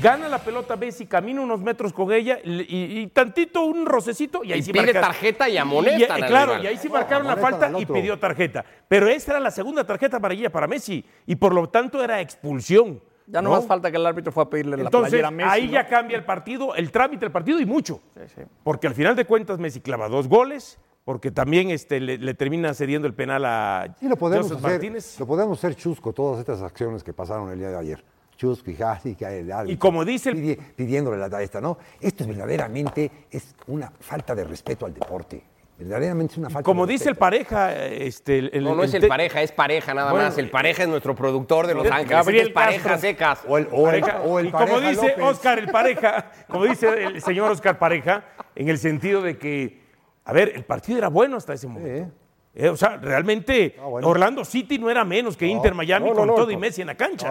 Gana la pelota Messi, camina unos metros con ella y, tantito un rocecito y ahí Y sí pide marca- tarjeta y amonestan y- al Claro, y ahí sí marcaron la falta al y pidió tarjeta. Pero esta era la segunda tarjeta amarilla para Messi y por lo tanto era expulsión. Ya no, ¿no? más falta que el árbitro fue a pedirle la playera a Messi. ahí ¿no? ya cambia el partido, el trámite del partido y mucho. Porque al final de cuentas Messi clava dos goles, porque también este, le, le termina cediendo el penal a Sí, lo podemos, Joseph hacer, Martínez. lo podemos hacer chusco, todas estas acciones que pasaron el día de ayer. Chusco y Jassi, que hay el árbitro Y como dice el- pidi- pidiéndole la esta, ¿no? Esto es verdaderamente es una falta de respeto al deporte. Verdaderamente es una falta Como de dice el pareja, este, el, No, no es el pareja, es pareja nada Bueno, más. El pareja es nuestro productor de Los Ángeles. Gabriel es pareja secas. O el, o el- Pareja. o el y como pareja dice López. Oscar el pareja, como dice el señor Oscar Pareja, en el sentido de que, a ver, el partido era bueno hasta ese momento. Sí. Eh, o sea, realmente Ah, bueno. Orlando City no era menos que No, Inter Miami no, no, con no, todo y. Messi en la cancha.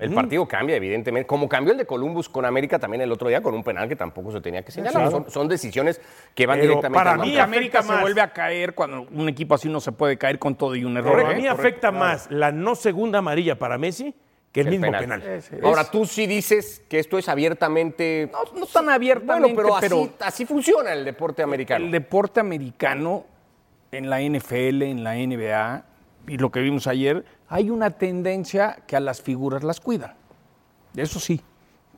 El partido cambia, evidentemente. Como cambió el de Columbus con América también el otro día con un penal que tampoco se tenía que señalar. Claro. Son, son decisiones que van Pero directamente para mí. América se vuelve a caer cuando un equipo así no se puede caer con todo y un error. Para ¿eh? mí afecta más la no segunda amarilla para Messi que el, El mismo penal. penal. Ahora, tú sí dices que esto es abiertamente. No, no tan abiertamente, Bueno, pero, así, pero así funciona el deporte americano. El deporte americano en la NFL, en la NBA y lo que vimos ayer, hay una tendencia que a las figuras las cuidan. Eso sí,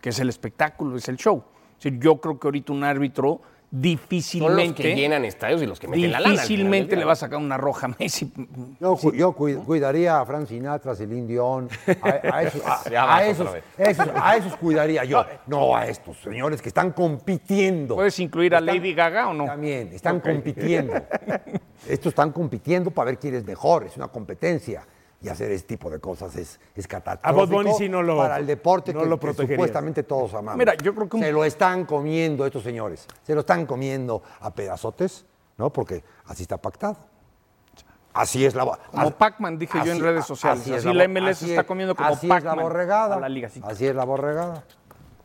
que es el espectáculo, es el show. Es decir, yo creo que ahorita un árbitro difícilmente Son los que llenan estadios y los que meten la lana. difícilmente le va a sacar una roja a Messi. Yo, cu- yo cu- cuidaría a Frank Sinatra, Celine Dion, a, a esos, a- [LAUGHS] esos- esos- a esos cuidaría yo. No a estos señores que están compitiendo. ¿Puedes incluir a Están- Lady Gaga o no? También, están compitiendo. [LAUGHS] Estos están compitiendo para ver quién es mejor, es una competencia. Y hacer ese tipo de cosas es, es catastrófico Bob Bunny sí no lo- para el deporte no que, lo que protegerías. supuestamente todos amamos. Mira, yo creo que un- Se lo están comiendo estos señores. Se lo están comiendo a pedazotes, ¿no? Porque así está pactado. Así es la... Como Pac-Man, dije yo en redes sociales. Así, es la MLS así está es- comiendo como así es la Pac-Man borregada. a la liga, sí. Así es la borregada.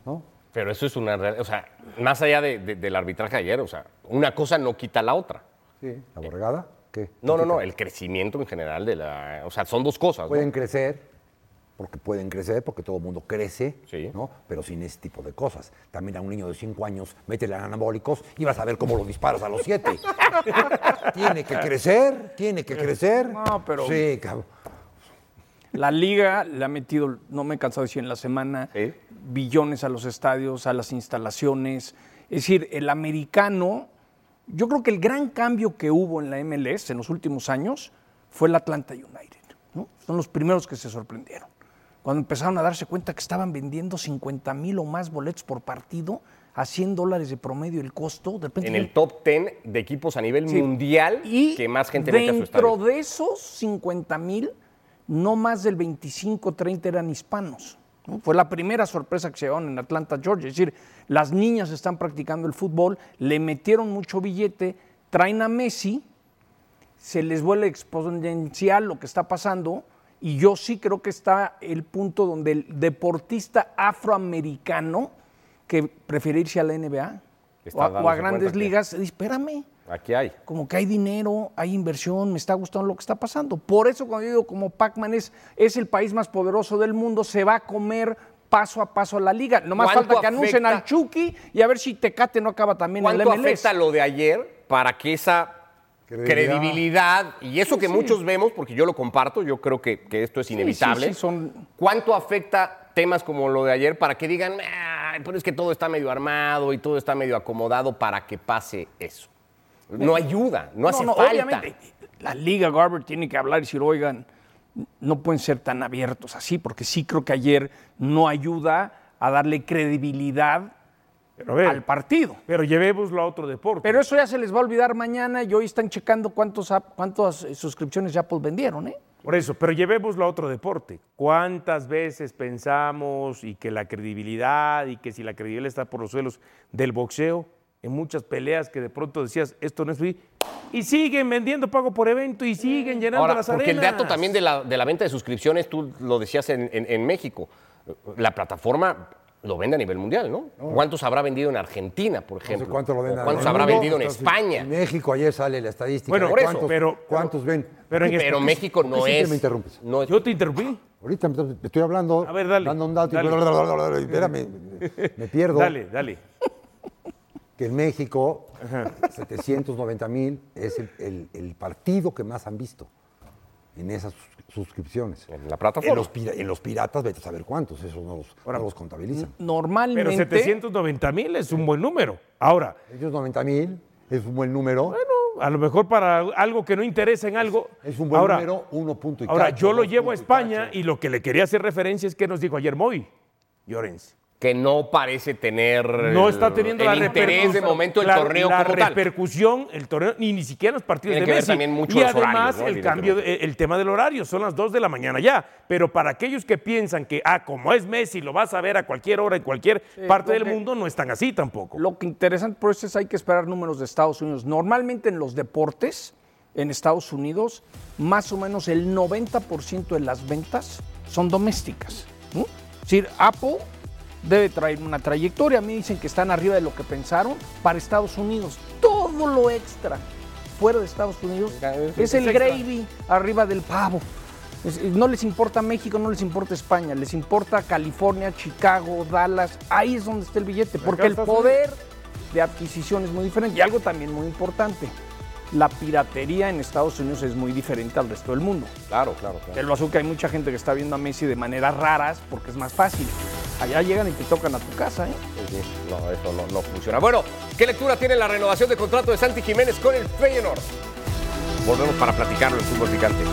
¿no? Pero eso es una realidad. O sea, más allá de- de- del arbitraje ayer, o sea, una cosa no quita la otra. Sí, la borregada. ¿Qué? No, no, no, el crecimiento en general de la. O sea, son dos cosas. ¿no? Pueden crecer, porque pueden crecer, porque todo el mundo crece, ¿no? Pero sin ese tipo de cosas. También a un niño de 5 años, métele anabólicos y vas a ver cómo lo disparas a los 7. [LAUGHS] tiene que crecer, tiene que crecer. No, pero- Sí, cabrón. La liga le ha metido, no me he cansado de decir en la semana, billones a los estadios, a las instalaciones. Es decir, el americano, yo creo que el gran cambio que hubo en la MLS en los últimos años fue el Atlanta United. ¿no? Son los primeros que se sorprendieron. Cuando empezaron a darse cuenta que estaban vendiendo 50 mil o más boletos por partido a 100 dólares de promedio el costo, de En el top 10 de equipos a nivel Sí. mundial que más gente mete a su Dentro estadio. de esos 50 mil, no más del 25-30 eran hispanos. ¿No? Fue la primera sorpresa que se llevaron en Atlanta, Georgia. Es decir, las niñas están practicando el fútbol, le metieron mucho billete, traen a Messi, se les vuelve exponencial lo que está pasando. Y yo sí creo que está el punto donde el deportista afroamericano que prefiere irse a la NBA Está o a, o a dándose grandes que- ligas, dice, espérame, Aquí hay. como que hay dinero, hay inversión, me está gustando lo que está pasando. Por eso cuando yo digo como Pac-Man es, es el país más poderoso del mundo, se va a comer paso a paso a la liga. Nomás ¿Cuánto falta que anuncien afecta- al Chucky y a ver si Tecate no acaba también en el ¿Cuánto MLS. afecta lo de ayer para que esa Credibilidad. credibilidad, y eso Sí, que sí. muchos vemos, porque yo lo comparto, yo creo que, que esto es inevitable, sí, sí, son- ¿cuánto afecta temas como lo de ayer para que digan, "Ah, pero es que todo está medio armado y todo está medio acomodado para que pase eso? No ayuda, no hace falta. Obviamente, la Liga Garber tiene que hablar y decir, oigan, no pueden ser tan abiertos así, porque sí creo que ayer no ayuda a darle credibilidad Pero a ver, al partido. Pero llevémoslo a otro deporte. Pero eso ya se les va a olvidar mañana y hoy están checando cuántos, cuántas eh, suscripciones de Apple vendieron, ¿eh? Por eso, pero llevémoslo a otro deporte. ¿Cuántas veces pensamos y que la credibilidad y que si la credibilidad está por los suelos del boxeo, en muchas peleas que de pronto decías, esto no es free, y siguen vendiendo pago por evento y siguen llenando Ahora, las porque el arenas. dato también de la, de la venta de suscripciones, tú lo decías en, en- en México, la plataforma lo vende a nivel mundial, ¿no? ¿Cuántos habrá vendido en Argentina, por No sé ejemplo? cuánto lo ¿O venden. ¿Cuántos habrá mundo. vendido en Entonces, España? En México ayer sale la estadística. Bueno, por eso, cuántos, pero- ¿Cuántos ven? pero en Pero México ¿Por qué no es- me interrumpes? no es- Yo te interrumpí. Ahorita me me estoy hablando, A ver, dale, dando un dato y dale. [LAUGHS] espérame, me pierdo. Dale, dale. Que en México, 790 mil es el, el- el partido que más han visto en esas sus- suscripciones. En la plataforma. En los, pira- en los piratas, vete a saber cuántos, esos no los, no los contabilizan. Normalmente. Pero 790 mil es un buen número. Ahora, Ellos 90 mil es un buen número. a lo mejor para algo que no interesa en algo. Es un buen ahora, número, uno punto y Ahora, cacho, yo lo llevo a y España y lo que le quería hacer referencia es que nos dijo ayer Moy, Llorens. Que no parece tener No está teniendo el la interés de repercusión. momento del la- torneo la como tal. repercusión, el torneo, ni, ni siquiera los partidos Tiene de que ver Messi. también mucho y los además horarios, ¿no? el cambio, el tema del horario, son las 2 de la mañana ya. Pero para aquellos que piensan que, ah, como es Messi, lo vas a ver a cualquier hora en cualquier parte del que- mundo, no están así tampoco. Lo que interesante por eso es hay que esperar números de Estados Unidos. Normalmente en los deportes, en Estados Unidos, más o menos el 90% de las ventas son domésticas. ¿no? decir, Apple debe traer una trayectoria. A mí dicen que están arriba de lo que pensaron para Estados Unidos. Todo lo extra fuera de Estados Unidos es el gravy arriba del pavo. No les importa México, no les importa España, les importa California, Chicago, Dallas. Ahí es donde está el billete, porque el poder de adquisición es muy diferente. Y algo también muy importante, la piratería en Estados Unidos es muy diferente al resto del mundo. Claro, claro, claro. Te lo que hay mucha gente que está viendo a Messi de maneras raras porque es más fácil. Allá llegan y te tocan a tu casa, ¿eh? Sí. No, eso no, funciona. Bueno, ¿qué lectura tiene la renovación de contrato de Santi Jiménez con el Feyenoord? Volvemos para platicarlo en Fútbol Picante.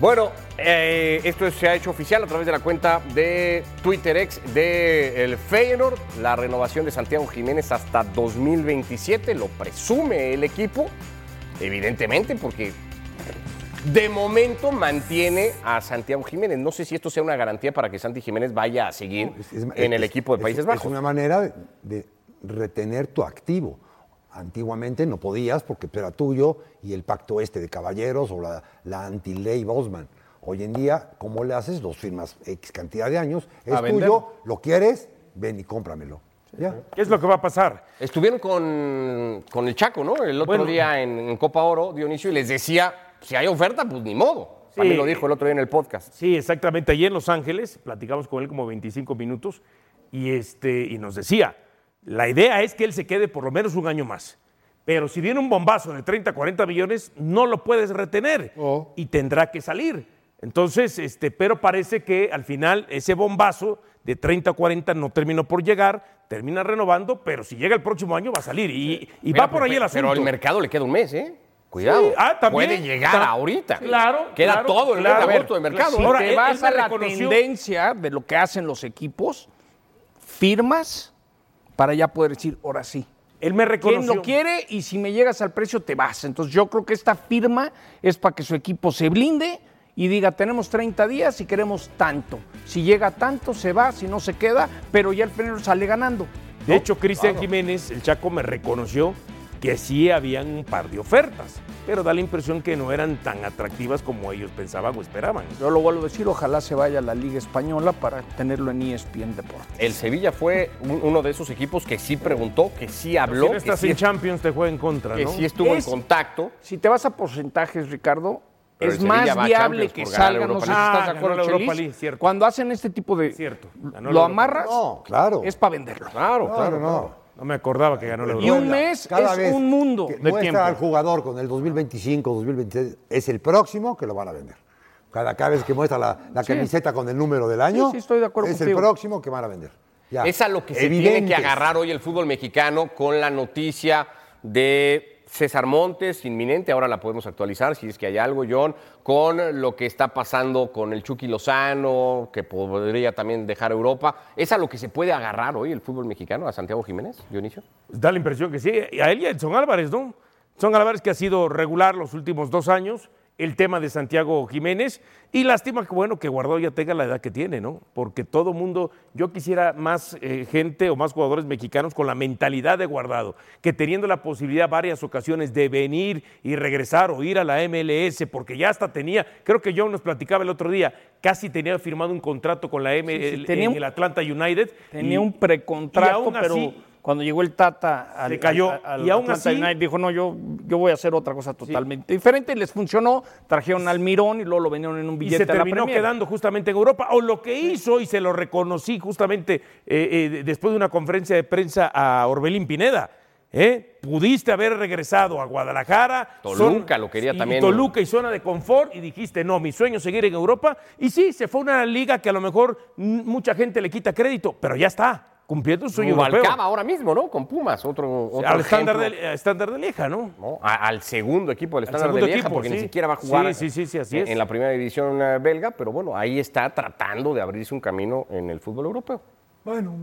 Bueno, eh, esto se ha hecho oficial a través de la cuenta de Twitter X de Feyenoord, la renovación de Santiago Jiménez hasta 2027, lo presume el equipo, evidentemente, porque de momento mantiene a Santiago Jiménez. No sé si esto sea una garantía para que Santi Jiménez vaya a seguir en el Es- equipo de es- Países es Bajos. una manera de, de retener tu activo. Antiguamente no podías porque era tuyo y el pacto este de caballeros o la, la anti-ley Bosman. Hoy en día, ¿cómo le haces? Los firmas X cantidad de años, es A vender. tuyo, lo quieres, ven y cómpramelo. Ya. ¿Qué es lo que va a pasar? Estuvieron con, con el Chaco, ¿no? El otro Bueno. día en, en Copa Oro, Dionisio, y les decía, si hay oferta, pues ni modo. También lo dijo el otro día en el podcast. Sí, exactamente. Allí en Los Ángeles, platicamos con él como 25 minutos y, este, y nos decía, la idea es que él se quede por lo menos un año más. Pero si viene un bombazo de 30, 40 millones, no lo puedes retener y tendrá que salir. Entonces, este, pero parece que al final ese bombazo de 30 o 40 no terminó por llegar, termina renovando, pero si llega el próximo año va a salir y, y Mira, va por ahí el asunto. Pero el mercado le queda un mes, ¿eh? Cuidado. Sí, ah, también. Puede llegar Ta- ahorita. Claro. Queda claro, todo el claro. de agosto de mercado. Si Ahora, te vas a la reconoció- tendencia de lo que hacen los equipos, firmas para ya poder decir, ahora sí. Él me ¿Quién reconoció. lo quiere? Y si me llegas al precio, te vas. Entonces yo creo que esta firma es para que su equipo se blinde y diga, tenemos 30 días y queremos tanto. Si llega tanto, se va, si no se queda, pero ya el Feyenoord sale ganando. De hecho, Cristian Jiménez, el Chaco, me reconoció que sí habían un par de ofertas, pero da la impresión que no eran tan atractivas como ellos pensaban o esperaban. Yo lo vuelvo a decir, ojalá se vaya a la Liga Española para tenerlo en ESPN Deportes. El Sevilla fue un- uno de esos equipos que sí preguntó, que sí habló, Si no que, estás sí, en Champions, te juega en contra, que ¿no? sí estuvo Es- en contacto. Si te vas a porcentajes, Ricardo, Pero es más viable que salgan, no sé si estás Ah, de acuerdo, ganó la Europa. League, cierto. Cuando hacen este tipo de... Cierto. ganó Lo amarras, No, claro. es para venderlo. Claro, claro. no, no. No me acordaba que ganó la Y Europa un mes Cada es vez un mundo que de tiempo. al jugador con el 2025, 2026, es el próximo que lo van a vender. Cada, cada vez que muestra la, la Sí. camiseta con el número del año, Sí, sí, estoy de acuerdo es contigo. el próximo que van a vender. Ya. Es a lo que se tiene que Evidentes. agarrar hoy el fútbol mexicano con la noticia de César Montes, inminente, ahora la podemos actualizar si es que hay algo, John, con lo que está pasando con el Chucky Lozano, que podría también dejar Europa. ¿Es a lo que se puede agarrar hoy el fútbol mexicano, a Santiago Jiménez, Dionisio? Da la impresión que sí. A él y a Edson Álvarez, ¿no? Son Álvarez que ha sido regular los últimos dos años. El tema de Santiago Jiménez. Y lástima que, bueno, que Guardado ya tenga la edad que tiene, ¿no? Porque todo mundo, yo quisiera más eh, gente o más jugadores mexicanos con la mentalidad de Guardado, que teniendo la posibilidad varias ocasiones de venir y regresar o ir a la MLS, porque ya hasta tenía, creo que John nos platicaba el otro día, casi tenía firmado un contrato con la MLS sí, en un- el Atlanta United. Tenía y- un precontrato, pero cuando llegó el Tata al, Se cayó. al- al Y aún así- United, dijo, no, yo, yo voy a hacer otra cosa totalmente diferente. Les funcionó, trajeron al Mirón y luego lo vendieron en un y billete se a la terminó quedando justamente en Europa. O lo que hizo, y se lo reconocí justamente eh, eh, después de una conferencia de prensa a Orbelín Pineda. ¿eh? Pudiste haber regresado a Guadalajara. Toluca lo quería y también. Toluca y zona de confort y dijiste, no, mi sueño es seguir en Europa. Y sí, se fue a una liga que a lo mejor mucha gente le quita crédito, pero ya está, cumpliendo su sueño europeo. Ahora mismo, ¿no? Con Pumas, otro, otro Al estándar de, estándar de Lieja, ¿no? ¿no? A- al segundo equipo del estándar de Lieja, equipo, porque ni siquiera va a jugar Sí, sí, sí, sí, así en, es. en la primera división eh, belga, pero bueno, ahí está tratando de abrirse un camino en el fútbol europeo. Bueno,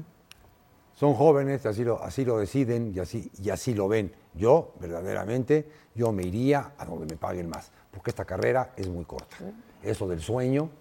son jóvenes, así lo, así lo deciden y así, y así lo ven. Yo, verdaderamente, yo me iría a donde me paguen más, porque esta carrera es muy corta. Eso del sueño,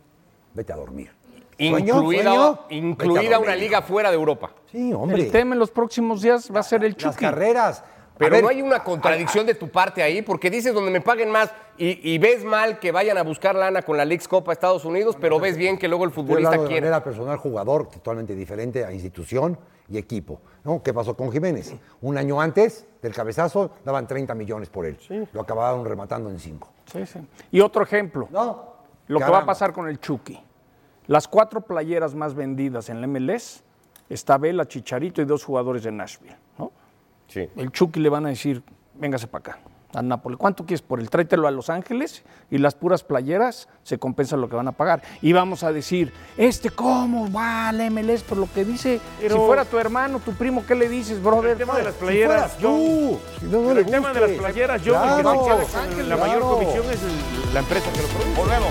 vete a dormir. Sueño, incluida sueño, a incluida una liga fuera de Europa. Sí, hombre. El tema en los próximos días va a ser el Las Chucky. carreras, Pero ver, no hay una contradicción de tu parte ahí, porque dices donde me paguen más y, y ves mal que vayan a buscar lana con la Leagues Copa Estados Unidos, pero ves bien que luego el futbolista hablando de quiere. manera personal, jugador totalmente diferente a institución y equipo. ¿no? ¿Qué pasó con Jiménez? Un año antes del cabezazo daban 30 millones por él. Lo acabaron rematando en 5. Sí, sí. Y otro ejemplo. No. Lo que va a pasar con el Chucky. Las cuatro playeras más vendidas en la MLS está Vela, Chicharito y dos jugadores de Nashville. ¿no? Sí. El Chucky le van a decir, véngase para acá, a Nápoles. ¿Cuánto quieres por él? Tráetelo a Los Ángeles y las puras playeras se compensan lo que van a pagar. Y vamos a decir, este cómo va a la MLS por lo que dice. Pero- si fuera tu hermano, tu primo, ¿qué le dices, brother? El tema de las Si playeras, tú, si no, no Pero le el tema de las playeras, el que Claro, se queda Los con Ángeles, la mayor comisión es el- la empresa que lo produce. Volvemos.